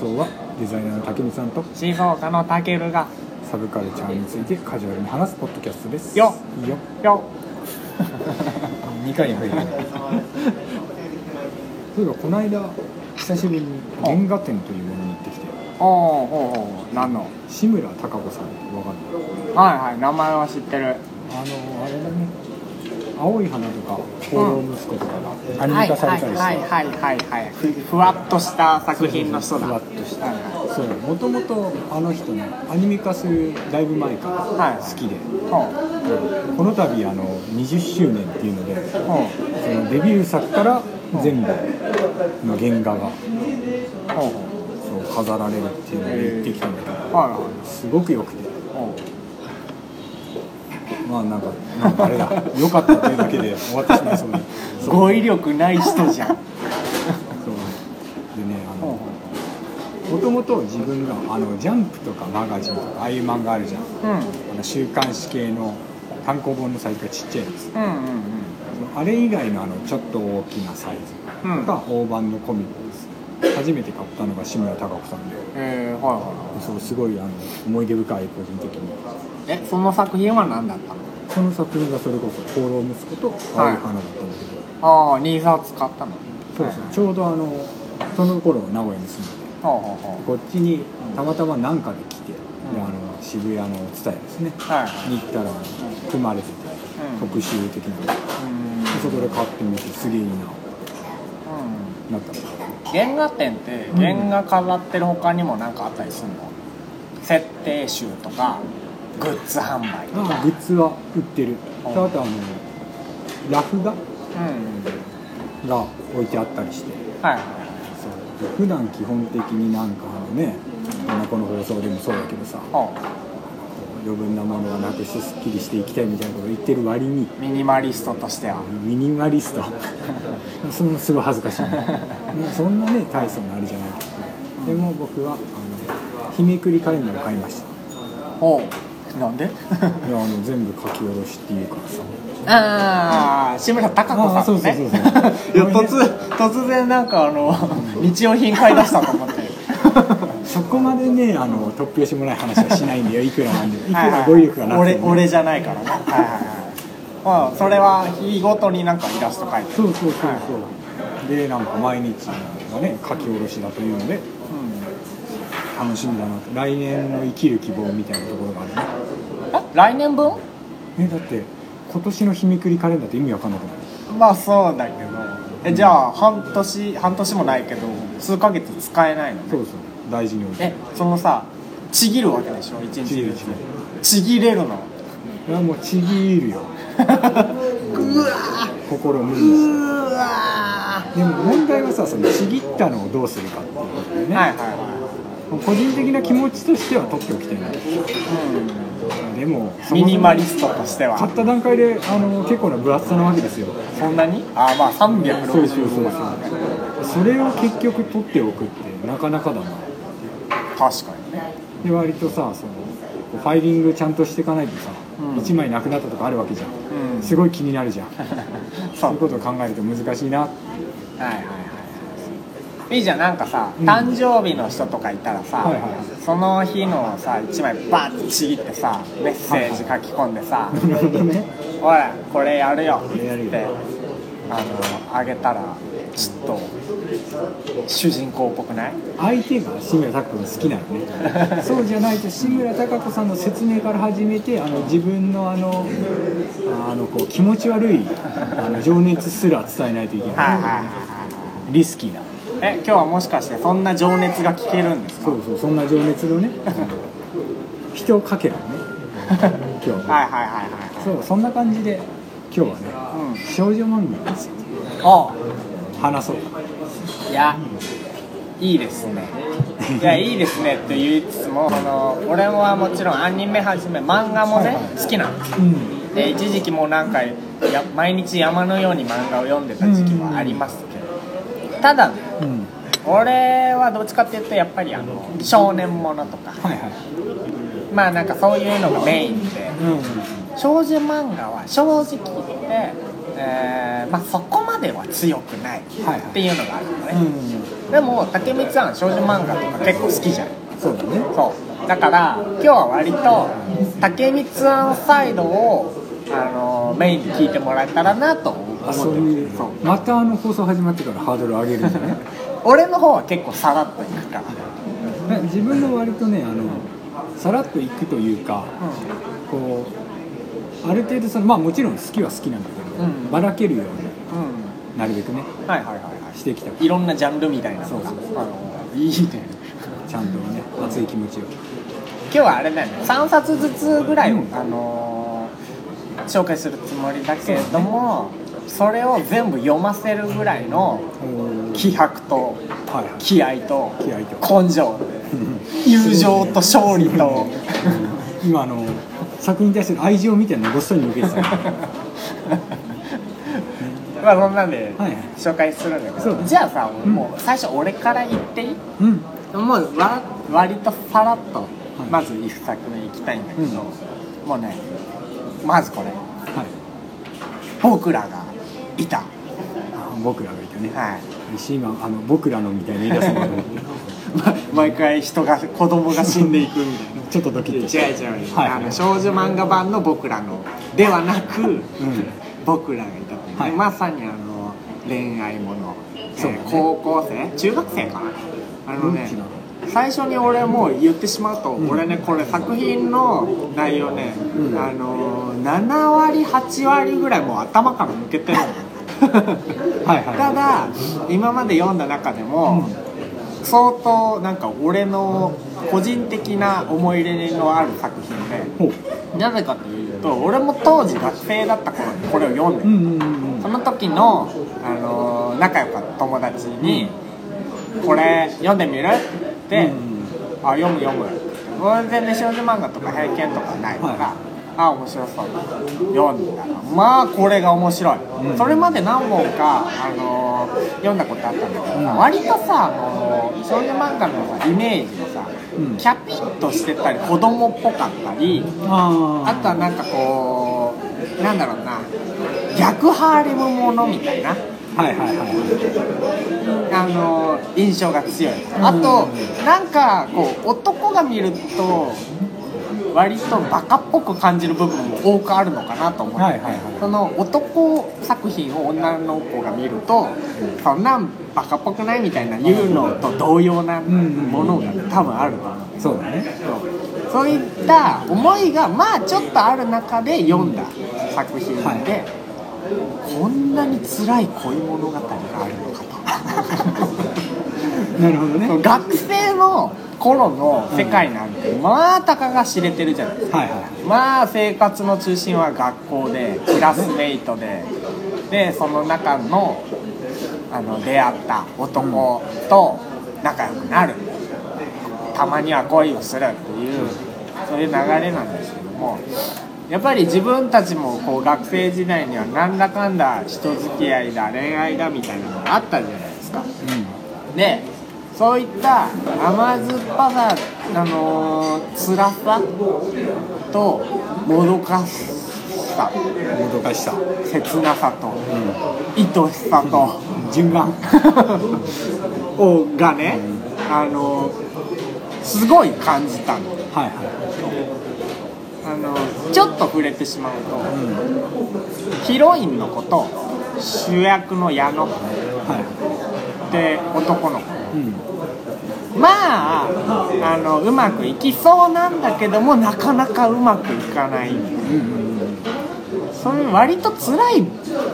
放送はデザイナーの竹見さんとシーソーカのたけるがサブカルチャーについてカジュアルに話すポッドキャストです。よよよ2回に入るそういえばこの間久しぶりに原画展というものに行ってきて。おおほうほう何の？志村貴子さんってわかる？はいはい名前は知ってる。あのあれだね青い花とか放浪息子とかがアニメ化されたりして。はいはいはいはいはい。ふふわっとした作品の人だ。ふわっとした。はいそうもともとあの人ねアニメ化するだいぶ前からはい。好きで、ほこの度あの20周年っていうのでそのデビュー作から全部の原画がそう飾られるっていうので行ってきたんだけどすごく良くて。ほまあなんかなんかあれだ。良かったっていうだけで終わってしまいそうでうそう。語彙力ない人じゃん。そう。でねあのもともと自分があのジャンプとかマガジンとかああいう漫画あるじゃん。ほううん。あの週刊誌系の単行本のサイズがちっちゃいやつ。うんうんあれ以外のあのちょっと大きなサイズうん。が大判のコミックです。初めて買ったのが志村貴子さんで。えー、はいはい。そうすごいあの思い出深い個人的に。えその作品は何だったの？その作品がそれこそ「放浪息子」と「青い。花」だったんだけど、ああ2冊買ったの。そうそうちょうどあのその頃名古屋に住んでてこっちにたまたま何かで来て、うん。であの渋谷の蔦屋ですね。はいはい。に行ったら組まれてて、うん。特集的な。のそこで買ってみてすげえいいなうんなったの。原画展ってうん原画飾ってる他にも何かあったりするの、設定集とかグッズ販売とか。あグッズは売ってる。うん。あとあのラフ画うん。が置いてあったりして。はいはい。そう。普段基本的になんかあのねこの放送でもそうだけどさほ余分なものはなくしてすっきりしていきたいみたいなことを言ってる割にうミニマリストとしては。ミニマリスト。そのすごい恥ずかしい。ねそんなね大層なあれじゃない。けどでも僕はあの日めくりカレンダーを買いましたなんで？いやあの全部書き下ろしっていうからさ。ああ志村貴子さんそうそうそうそう。いや突突然なんかあの日用品買い出したと思って。そこまでねあの突拍子もない話はしないんだよ。いくらなんでも。いくら語彙力がなくてね俺じゃないからねはいはいはい。まあそれは日ごとになんかイラスト描いてる。そうそうそうそう。でなんか毎日がね書き下ろしだというので。楽しみだなと。来年の生きる希望みたいなところがあるね。え来年分？えだって今年の日めくりカレンダーって意味わかんなくない？まあそうだけど。えじゃあ半年半年もないけど数ヶ月使えないのそうそう。大事に置いて。えそのさちぎるわけでしょ？一日ちぎるちぎる。ちぎれるの。いやもうちぎるよ。うわ心無理にうわしてでも問題はさそのちぎったのをどうするかっていうことだよね、はいはいは個人的な気持ちとしては取っておきたいな。うでもん、ミニマリストとしては。買った段階であの結構な分厚さなわけですよ。そんなに？あまあそうそうそう365そう。枚それを結局取っておくってなかなかだな。確かにね。で割とさそのファイリングちゃんとしていかないとさ、うん。1枚なくなったとかあるわけじゃん、うん。すごい気になるじゃん。そそういうことを考えると難しいな。はいはいはいいいじゃんなんかさ、うん。誕生日の人とかいたらさ、はいはい。その日のさ1枚バッとちぎってさメッセージ書き込んでさなるほどね「おいこれやるよ」ってあのあげたらちょっと主人公っぽくない？相手が志村貴子が好きなのね。そうじゃないと志村貴子さんの説明から始めてあの自分のあのあのこう気持ち悪いあの情熱すら伝えないといけない。リスキーなえ今日はもしかしてそんな情熱が聞けるんですか？そうそうそんな情熱のね 人をかけるね。今日は。いはいはいはいそうそんな感じで今日はねうん。少女漫画についてお話そう。いやいいですね。いや いいですねって言いつつもその俺はもちろんアニメはじめ漫画もね、好きなんです。うん。で一時期もうなんかや毎日山のように漫画を読んでた時期はありますただねうん。俺はどっちかっていうとやっぱりあの少年ものとか。はいはい。まあなんかそういうのがメインで。うん。少女漫画は正直言って、えーまあ、そこまでは強くないはいはい。っていうのがあるのね、うん。でも竹光さん少女漫画とか結構好きじゃん。そうだね。そう。だから今日は割と竹光さんサイドをあのメインに聞いてもらえたらなと思ういうそう。またあの放送始まってからハードル上げるんじゃない俺の方は結構さらっといくか。らね自分の割とねあのさらっといくというかこうある程度そのまあもちろん好きは好きなんだけど、うん。ばらけるようにうん、なるべくねはいはいはいはい。してきたいろんなジャンルみたいなのが。そうそうあのいいね。ちゃんとね熱い気持ちを。今日はあれだよね。3冊ずつぐらい、うん。あのー紹介するつもりだけれどもそれを全部読ませるぐらいの気迫とはいはい。気合と根性。友情と勝利と。今あの作品に対する愛情みたいなのごっそり抜けてた まあそんなんではいはい。紹介するんだけそうどじゃあさうん。もう最初俺から言っていい？うん。もうわ割とさらっとい。まず1作目いきたいんだけど、うん。もうねまずこれ。はい。僕らがいた。あ僕らがいたね。はい。あの僕らのみたいな言い出すのかと思ってま毎回人が子供が死んでいくみたいな。ちょっとドキッとして違う違う、はい。あの少女漫画版の僕らのではなく、うん。僕らがいたはい。まさにあの恋愛もの、そうだね。えー高校生？中学生かな。あのね最初に俺もう言ってしまうと、ん俺ねこれ作品の内容ね、うん。あの7割8割ぐらいもう頭から抜けてるのはいはい。ただ今まで読んだ中でも、相当なんか俺の個人的な思い入れのある作品でなぜかというと俺も当時学生だった頃にこれを読んでる、うんうんうん。その時の、あのー仲良かった友達に「これ読んでみる?」って「あ読む読む」俺全然少女漫画とか偏見とかないから、はいあ面白そう。読んだ。らまあこれが面白い、うん。それまで何本か、あのー読んだことあったんだけどさ、うん。割とさ、あのー少女漫画のさイメージのさ、うん。キャピッとしてたり子供っぽかったりああとはなんかこうなんだろうな逆ハーレムものみたいな。あはいはいはい。あの印象が強い。あとなんかこう男が見ると割とバカっぽく感じる部分も多くあるのかなと思って、はいはいはい。その男作品を女の子が見るとそんなんバカっぽくないみたいな言うのと同様なものが多分あると思う。そうだね。そういった思いがまあちょっとある中で読んだ作品で、はいこんなに辛い恋物語があるのか なるほどね。と学生の頃の世界なんてまあたかが知れてるじゃないですか。はいはい。まあ生活の中心は学校でクラスメイトででその中のあの出会った男と仲良くなる。たまには恋をするっていうそういう流れなんですけどもやっぱり自分たちもこう学生時代にはなんだかんだ人付き合いだ恋愛だみたいなのがあったじゃないですか。でそういった甘酸っぱさ、あのー辛さともどかしさ。うんもどかしさ。切なさとう愛しさと。ん。順番。をがね、あのーすごい感じたの。はいはあのちょっと触れてしまうというん。ヒロインの子と主役の矢野。っはて男の子。いうん。まああのうまくいきそうなんだけどもなかなかうまくいかない。うんそういう割と辛い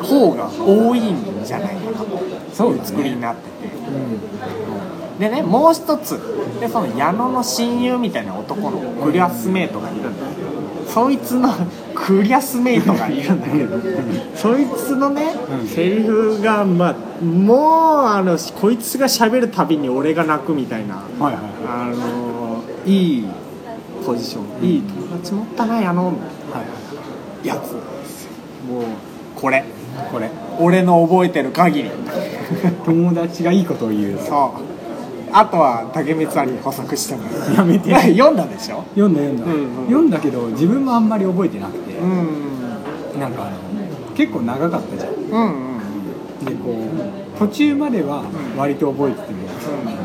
方が多いんじゃないかそうだね作りになってて。うん。でねもう一つ。でその矢野の親友みたいな男のクラスメートがいるんだけどそいつのクラスメートがいるんだけど。そいつのね、うん。セリフがまあもうあのこいつが喋るたびに俺が泣くみたいなはいはいあのいいポジションいい友達持ったな矢野。はいはいやつ。もうこれ。これ。俺の覚えてる限り。友達がいいことを言う。そうあとは竹光さんに補足してもらう。やめて。読んだでしょ？読んだ読んだ、うんうん読んだけど自分もあんまり覚えてなくて、うんなんかあの結構長かったじゃん。うんうんでこう途中までは割と覚えてても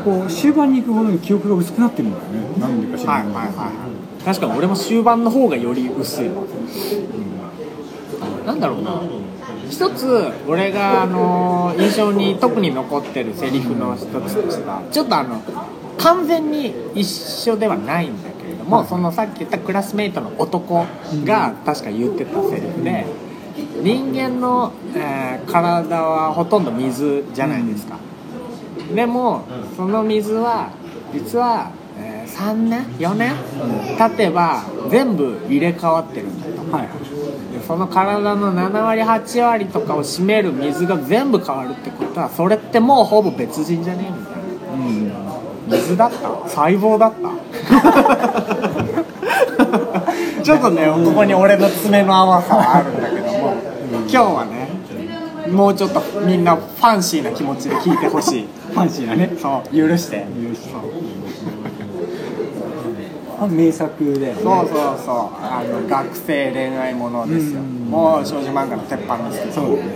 こう終盤に行くほどに記憶が薄くなってるんだよね。なんでか知らない。いははいはい。確かに俺も終盤の方がより薄い。わ、なんだろうな一つ俺があの印象に特に残ってるセリフの一つとしてはちょっとあの完全に一緒ではないんだけれども、そのさっき言ったクラスメイトの男が確か言ってたセリフで人間の、えー体はほとんど水じゃないですか、でもその水は実は、えー3年？4年？経てば全部入れ替わってるんだと。はいでその体の7割8割とかを占める水が全部変わるってことはそれってもうほぼ別人じゃねえみたいな。うん。水だった？細胞だった？ちょっとねここに俺の爪の甘さはあるんだけども今日はねもうちょっとみんなファンシーな気持ちで聞いてほしい。ファンシーなね。そう許して。許してあ名作だよね。そうそうそう。あの学生恋愛ものですよ。うん。もう少女漫画の鉄板ですけどそう。だね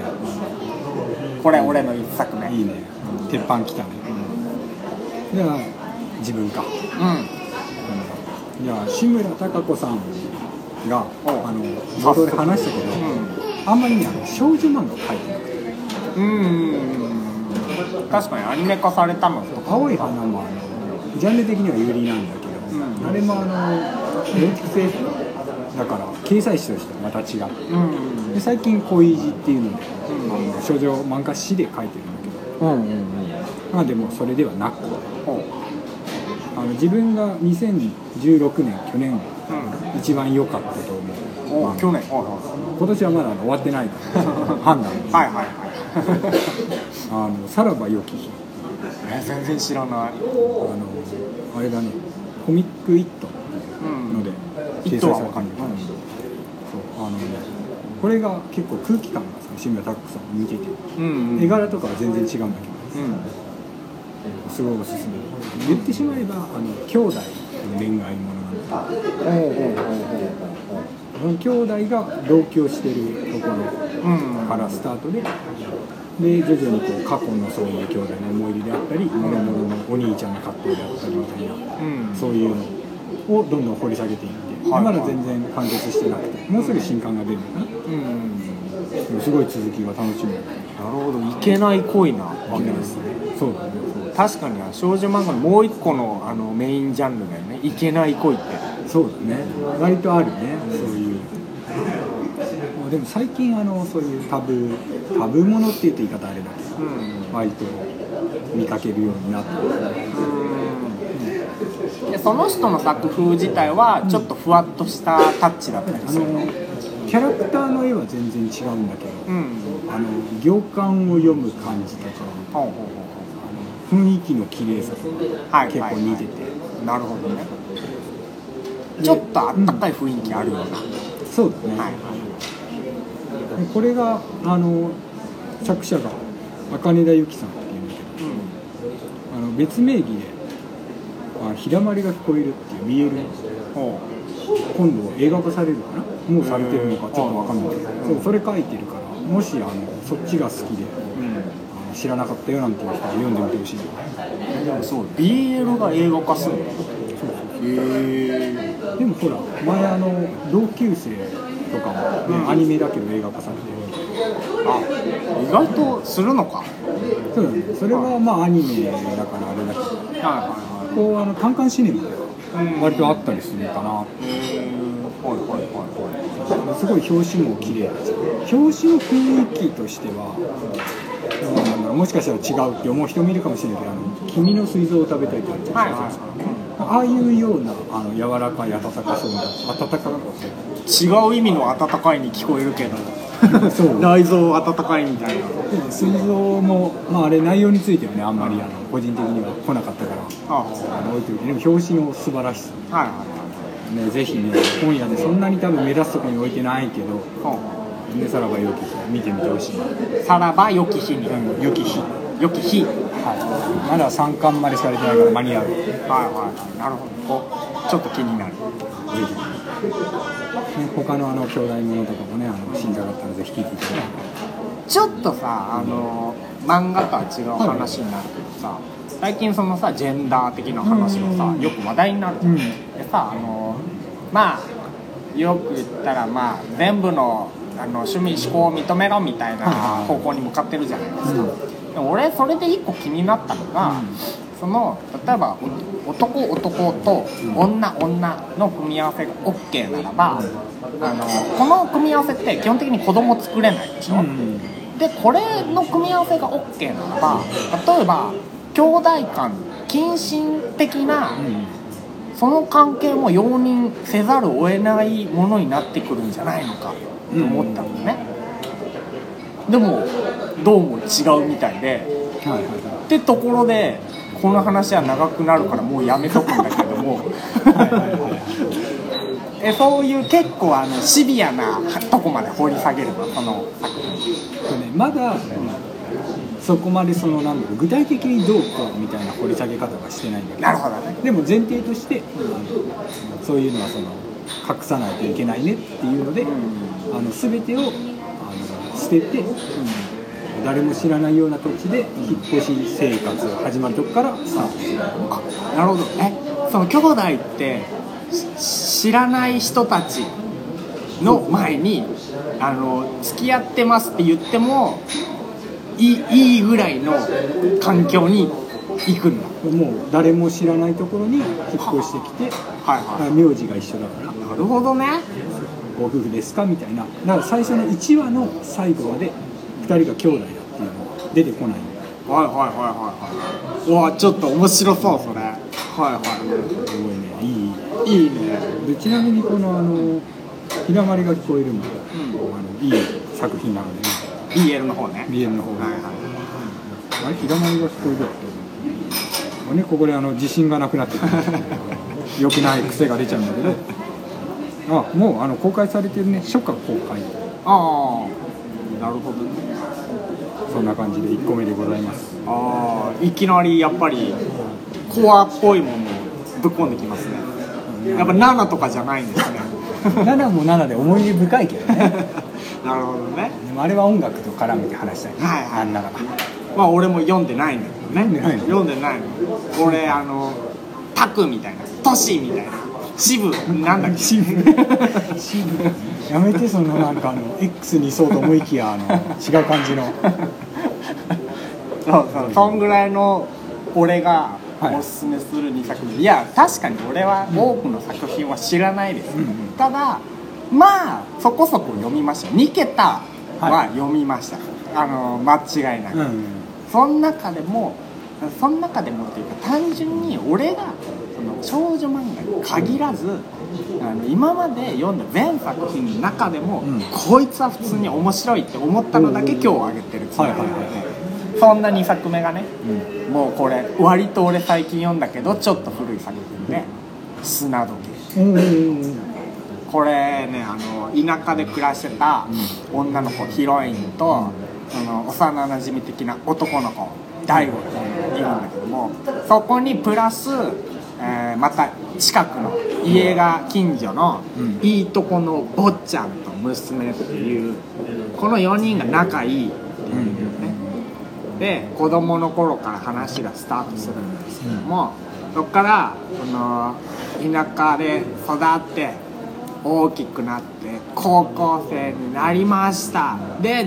これ俺の一作目。いいね。鉄板きたね。じゃあ自分か。うん。じゃあ志村貴子さんがおあの冒頭で話したけど、あんまりねあの少女漫画を描いてなくてうん。確かにアニメ化されたのとか青い花もあのジャンル的には有利なんだうん。あれもあの連続性だから掲載誌としてはまた違ううん。で最近恋路っていうので、うん。あの少女漫画誌で書いてるんだけどうんうんうん。まあでもそれではなくあの自分が2016年去年うん。一番良かったと思う、まあお去年。今年はまだ終わってないから 判断いはいはいはい。あのさらば良き日。え全然知らない。あのあれだねコミックイットうん。のでイットはわかる掲載されてるそうあのねこれが結構空気感がさ志村貴子さん見てて、うんうん。絵柄とかは全然違うんだけどうん。すごいおすすめ言ってしまえばあの兄弟の恋愛ものなんだおうおうおうおうその兄弟が同居してるところうんからスタートでで徐々にこう過去のそういう兄弟の思い出であったり諸々のお兄ちゃんの葛藤であったりみたいなうん。そういうのをどんどん掘り下げていって、はいまだ全然完結してなくてもうすぐ新刊が出るのかな。うん。すごい続きが楽しみなるほど。いけない恋なわけですね。そうだね。確かに少女漫画のもう一個のあのメインジャンルだよね。いけない恋って。そうだね。割とあるね。そういう。まあでも最近あのそういうタブータブーものって言って言い方あれだけどうん。割と見かけるようになってでその人の作風自体はちょっとふわっとしたタッチだったりあする。のキャラクターの絵は全然違うんだけどうん。あの行間を読む感じとかあの雰囲気の綺麗さとほうはい結構似てて、なるほどね。ちょっとあったかい雰囲気あるような、そうだね、はいでこれがあの作者が茜田由紀さんっていうんだけどあの別名義で「あ日だまりが聞こえる」っていう BL ほ今度映画化されるかな？もうされてるのかちょっとわかんないけど、うん。そうそれ書いてるからもしあのそっちが好きでう、あの知らなかったよなんていう人は読んでみてほしいでもそう BL が映画化するの？へえでもほら前あの同級生とかも、アニメだけど映画化されてるあ意外とするのか。はいそうだねそれはまあアニメだからあれだけど。はこうあの単館シネマでいはい割とあったりするかな、はいはいはいはすごい表紙も綺麗だし表紙の雰囲気としてはもしかしたら違うって思う人もいるかもしれないけど「あの君の膵臓を食べたい」ってあるじゃないいはいですか、はああいうようなあの柔らかい温かそうな温か違う意味の温かいに聞こえるけど そう。内臓温かいみたいな。でも膵臓も、まあ、あれ内容についてはねあんまりあの個人的には来なかったからああの置いておいてでも表紙の素晴らしさはい。はい。はいねぜひね本屋でそんなに多分目立つところに置いてないけどほねさらばよき日見てみてほしい。さらば良き日に。うん。良き日。良き日はい。まだ3巻までしか出てないから間に合う。ぜはいはい。はいなるほど。おちょっと気になる。ひ、ね、他のあの兄弟ものとかもねあの新作だったらぜひ聞いていただいちょっとさあの漫画とは違う話になるけどさ、最近そのさジェンダー的な話がさ、うん。よく話題になるじゃん、うんでさあのまあよく言ったらまあ全部のあの趣味思考を認めろみたいなはいはい方向に向かってるじゃないですか、俺それで一個気になったのが、うん。その例えばお男男と女女の組み合わせが OK ならば、あのこの組み合わせって基本的に子供作れないでしょ、うん。でこれの組み合わせが OK ならば例えば兄弟間近親的なその関係も容認せざるを得ないものになってくるんじゃないのかと思ったのね、でもどうも違うみたいで。はいはいってところでこの話は長くなるからもうやめとくんだけども。えそういう結構あのシビアなとこまで掘り下げるのその。作品とねまだそこまでそのなんだろう具体的にどうこうみたいな掘り下げ方はしてないんだけど。なるほどね。でも前提として、そういうのはその隠さないといけないねっていうので、あの全てをあの捨てて、誰も知らないような土地で引っ越し生活が始まるとこからスタートする。あなるほど。えその兄弟ってし知らない人たちの前にあの付き合ってますって言ってもいいいいぐらいの環境に行くんだ。もう誰も知らないところに引っ越してきてはいあ名字が一緒だから。なるほどね。ご夫婦ですか？みたいな。だから最初の1話の最後まで2人が兄弟だっていうのが出てこない。はいはいはいはいはい。わちょっと面白そうそれ。はいはすごいね。いい。いいいね。でちなみにこのあの「ひだまりが聞こえる」も、あのいい作品なのでね。BL の方ね。BL の方。はいはいあれひだまりが聞こえるあねここであの自信がなくなってくる。良くない癖が出ちゃうんだけど。あもうあの公開されてるね。初夏公開。ああなるほどねそんな感じで1個目でございます。ああいきなりやっぱりコアっぽいものをぶっ込んできますね。やっぱ7とかじゃないんですね。7も7で思い出深いけどね。なるほどね。でもあれは音楽と絡めて話したいね。はいはい。あんなら。まあ俺も読んでないんだけどね。読んでないの？読んでないの。俺あのタクみたいなトシみたいなシブ。なんだっけ？シブ。やめてそのなんかあの X にそうと思いきやあの違う感じの。そうそうそんぐらいの俺がはい。おすすめする2作品、い、や確かに俺は多くの作品は知らないです、うんうん。ただまあそこそこ読みました。2桁はは読みました、あの間違いなく、うんその中でもその中でもっていうか単純に俺がその少女漫画に限らずあの今まで読んだ全作品の中でも、うん。こいつは普通に面白いって思ったのだけ今日挙げてるつもりなので、はいはいはい。そんな2作目がねうん。もうこれ割と俺最近読んだけどちょっと古い作品で「砂時計」これねあの田舎で暮らしてた女の子ヒロインと、その幼なじみ的な男の子大悟っているんだけどもそこにプラス、えーまた近くの家が近所のうん。いいとこの坊ちゃんと娘っていうこの4人が仲いいっていうね。で子供の頃から話がスタートするんですけども、そっからその田舎で育って大きくなって高校生になりました。でっ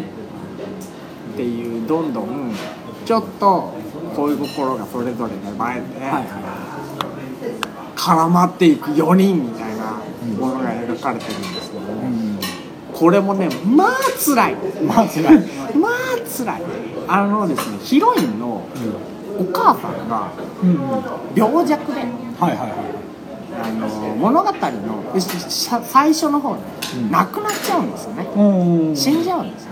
ていうどんどんちょっと恋心がそれぞれ芽生えて、絡まっていく4人みたいなものが描かれてるんですけども、これもねまあ辛い。まあ辛い。まあ辛い。あのですねヒロインのお母さんが病弱ではいはいはい。あの物語の最初の方にうん。亡くなっちゃうんですよね。うん死んじゃうんですよ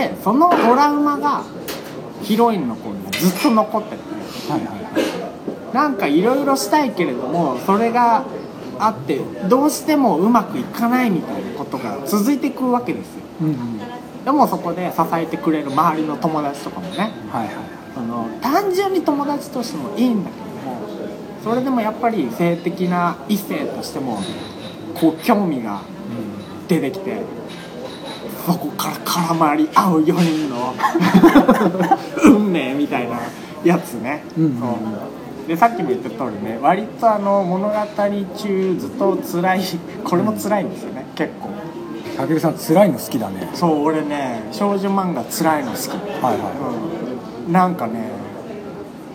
ね。でそのトラウマがヒロインの子にずっと残ってて。はいはいはいなんかいろいろしたいけれどもそれがあってどうしてもうまくいかないみたいなことが続いていくわけですよ。うんうん。でもそこで支えてくれる周りの友達とかもね。はいはい。その単純に友達としてもいいんだけどもそれでもやっぱり性的な異性としてもこう興味が出てきてそこから絡まり合う4人の 運命みたいなやつね、うん。そうでさっきも言った通りね割とあの物語中ずっと辛いこれも辛いんですよね結構。たけるさん辛いの好きだね。そう俺ね少女漫画辛いの好き。はいはうん。なんかね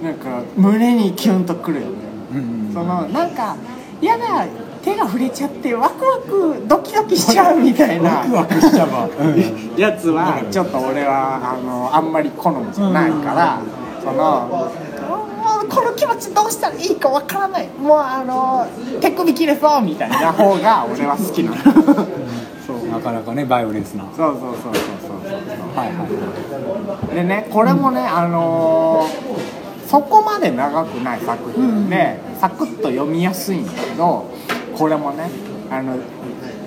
なんか胸にキュンとくるよね、いうんうん。そのなんかやだ手が触れちゃってワクワクドキドキしちゃうみたいな。ワクワクしちゃう やつはちょっと俺はあのあんまり好みじゃないから、そのこの気持ちどうしたらいいかわからない。もうあの手首切れそうみたいな方が俺は好きなの。そ うなかなかねバイオレンスな。はそうそうそうそうそう。いはい。はでねこれもね、あのーそこまで長くない作品で、サクッと読みやすいんだけどこれもねあの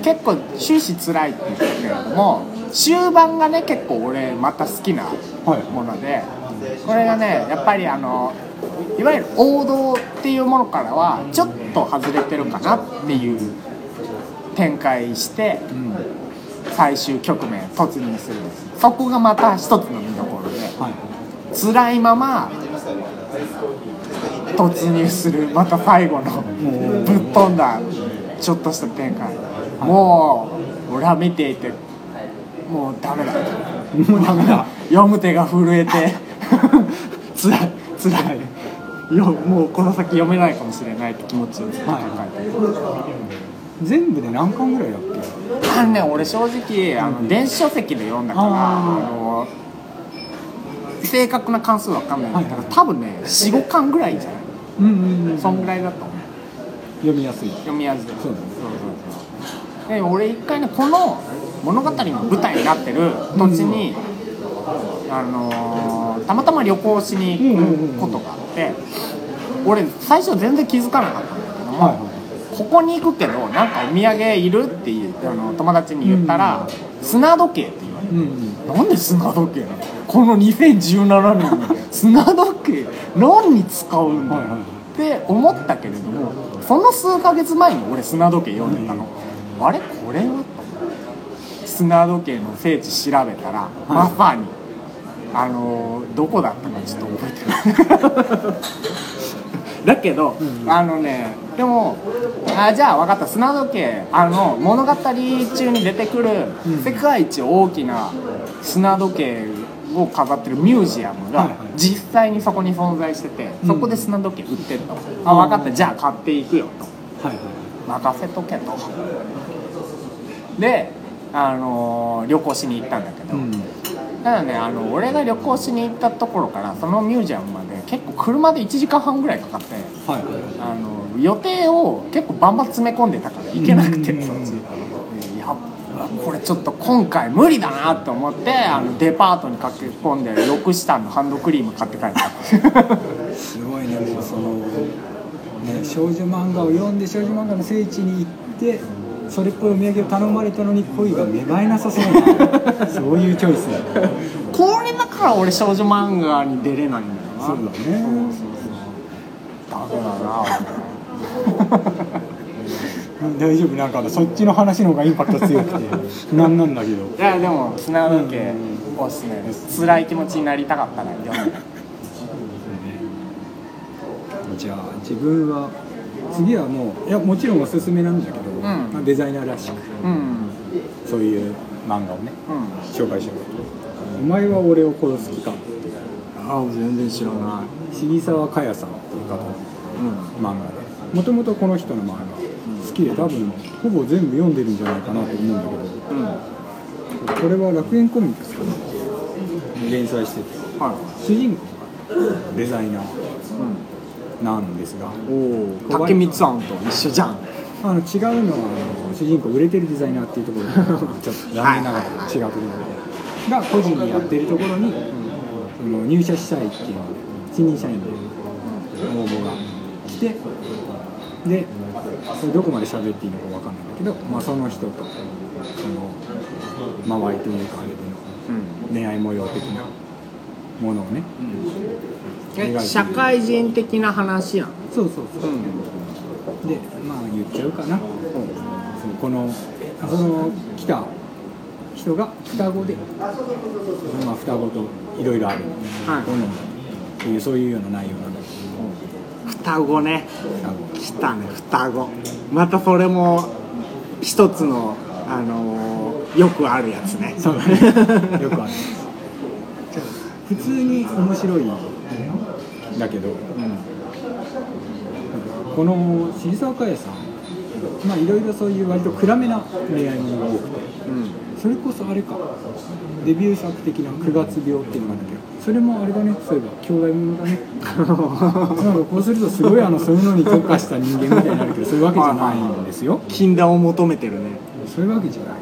結構終始辛いって言ったけれども終盤がね結構俺また好きなはい。ものでこれがねやっぱりあのいわゆる王道っていうものからはちょっと外れてるかなっていう展開して最終局面突入するんです。そこがまた一つの見どころではい。辛いまま突入するまた最後のぶっ飛んだちょっとした展開。もう俺は見ていてもうダメだ。もうダメだ。読む手が震えて 辛い辛い。よもうこの先読めないかもしれないって気持ちをずっと抱えてる、全部で何巻ぐらいだっけ？あのね俺正直あの電子書籍で読んだからあの正確な関数わかんないんだけど、はいはい。多分ね45巻ぐらいじゃない？うんうんうんそんぐらいだと思う。読みやすい。読みやすい。そうそうそう。で俺一回ねこの物語の舞台になってる土地に、あのーたまたま旅行しに行くことがあって、俺最初全然気づかなかったんだけども、はいはここに行くけどなんかお土産いるっていうあの友達に言ったら、砂時計って言われていうん。うんなんで砂時計なの？この2017年に砂時計何に使うんだよ、はいはいはい。って思ったけれどもその数ヶ月前に俺砂時計読んでたの、あれ？これは砂時計の聖地調べたら、まさにあのーどこだったかちょっと覚えてない。だけど、あのねでもあじゃあ分かった。砂時計あの物語中に出てくる世界一大きな砂時計を飾ってるミュージアムが実際にそこに存在しててそこで砂時計売ってると、あ分かった。じゃあ買っていくよと。はいはい。任せとけと。で、あのー旅行しに行ったんだけど、うん。ただねあの俺が旅行しに行ったところからそのミュージアムまで結構車で1時間半ぐらいかかってはい。はいあの予定を結構バンバン詰め込んでたから行けなくてうん。そっち。これちょっと今回無理だなと思ってあのデパートに駆け込んで6下のハンドクリーム買って帰った。すごいねもうそのね少女漫画を読んで少女漫画の聖地に行ってそれっぽいお土産を頼まれたのに恋が芽生えなさそうな。そういうチョイスこれだから俺少女漫画に出れないんだよな。そうだね。そうそうそう。だ な大丈夫？なんかそっちの話の方がインパクト強くて。なんなんだけど。いやでも砂時計おすすめです。辛い気持ちになりたかったら読んでじゃあ自分は次はもういやもちろんおすすめなんだけど、ん。まあ、デザイナーらしくうん。そういう漫画をねうん。紹介しようお前は俺を殺す気か？あ全然知らない。杉沢佳代さんっていう方のうん漫画で。もともとこの人の漫画好きで多分ほぼ全部読んでるんじゃないかなと思うんだけうん。どこれは楽園コミックスかな？連載してて。は主人公がデザイナー。いなんですが。竹光庵と一緒じゃん。あの違うのはあの主人公売れてるデザイナーっていうところでちょっと残念ながら違うところで。が個人にやってるところにその入社したいっていうので新任社員で応募が来てでそれどこまで喋っていいのかわかんないんだけど、まあ、その人とその周りというかあれでの恋愛模様的なものをね。え社会人的な話なのそうそうそう。うん。でまあ言っちゃうかな、そうこのその来た人が双子で、まあ、双子といろいろある。はい。このっていうそういうような内容なんだけ双子ね。ど来たね双子。またそれも一つのあのーよくあるやつね。そうだね。よくある 普通に面白いんだけどこの桐沢佳也さんまあいろいろそういう割と暗めな恋愛も多くてうんそれこそあれかデビュー作的な9月病っていうのがあるけどそれもあれだねそういえば兄弟ものだね。なんかこうするとすごいあのそういうのに特化した人間みたいになるけどそういうわけじゃないんですよ。禁断を求めてるね。そういうわけじゃない。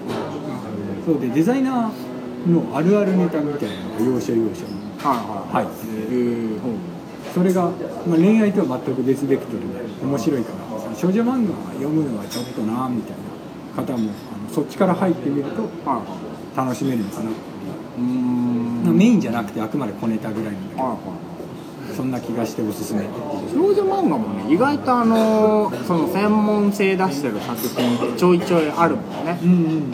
そうでデザイナーのあるあるネタみたいなのが要所要所にはい入っててそれが、まあ、恋愛とは全く別ベクトルで面白いから少女漫画を読むのはちょっとなみたいな方もあのそっちから入ってみるとはい楽しめるのかな、う。ーん。まあメインじゃなくてあくまで小ネタぐらいなんだけはいはいどそんな気がしておすすめ少女漫画もね意外とあのーその専門性出してる作品ってちょいちょいあるもんね。うんうん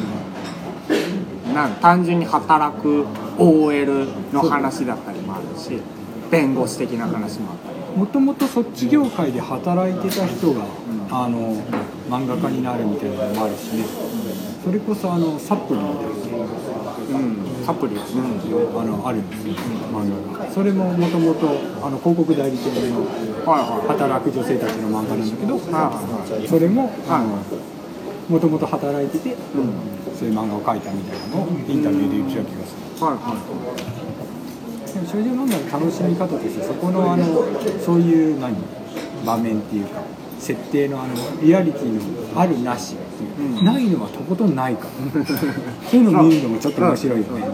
なん単純に働く OL の話だったりもあるし弁護士的な話もあったりもともとそっち業界で働いてた人が、あの漫画家になるみたいなのもあるしね、それこそあのサプリみたいうんサプリうんなあのあるんですよ、漫画が。それももともとあの広告代理店の働く女性たちの漫画なんだけど、いはいはい。それもはもともと働いてて、そういう漫画を描いたみたいなのをインタビューで言ってた気がする。はい。はでも少女漫画の楽しみ方としてそこのあのそういう何場面っていうか設定のあのリアリティのあるなしう、うん。ないのはとことんないか。らそういうの見るのもちょっと面白いよね、い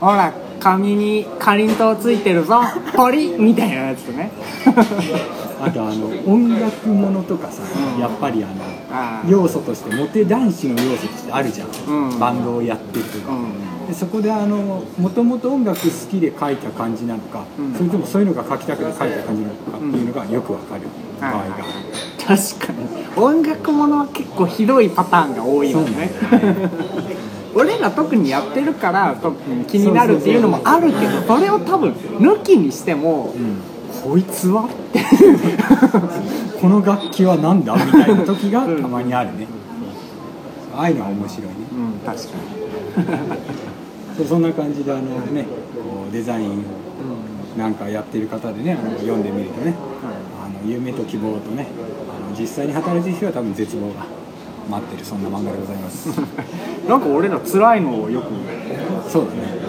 ほら紙にかりんとうついてるぞポリみたいなやつねあとあの音楽ものとかさ、やっぱりああの要素としてモテ男子の要素としてあるじゃん、うん。バンドをやってるとか、うん。でそこであのもともと音楽好きで書いた感じなのか、うん。それともそういうのが書きたくて書いた感じなのかっていうのがよくわかる場合がある、確かに。音楽ものは結構ひどいパターンが多いよね。俺ら特にやってるから特に気になるっていうのもあるけどそれを多分抜きにしても、こいつは？この楽器はなんだ？みたいな時がたまにあるね、ああいうのは面白いね。うん確か そうそんな感じであのねこうデザインなんかやってる方でねあの読んでみるとねあの夢と希望とねあの実際に働いてる人は多分絶望が待ってるそんな漫画でございます。に なんか俺ら辛いのをよく。そうだね。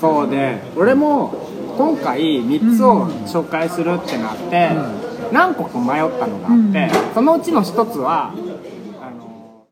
そうで俺も今回3つを紹介するってなって、何個か迷ったのがあって、そのうちの1つは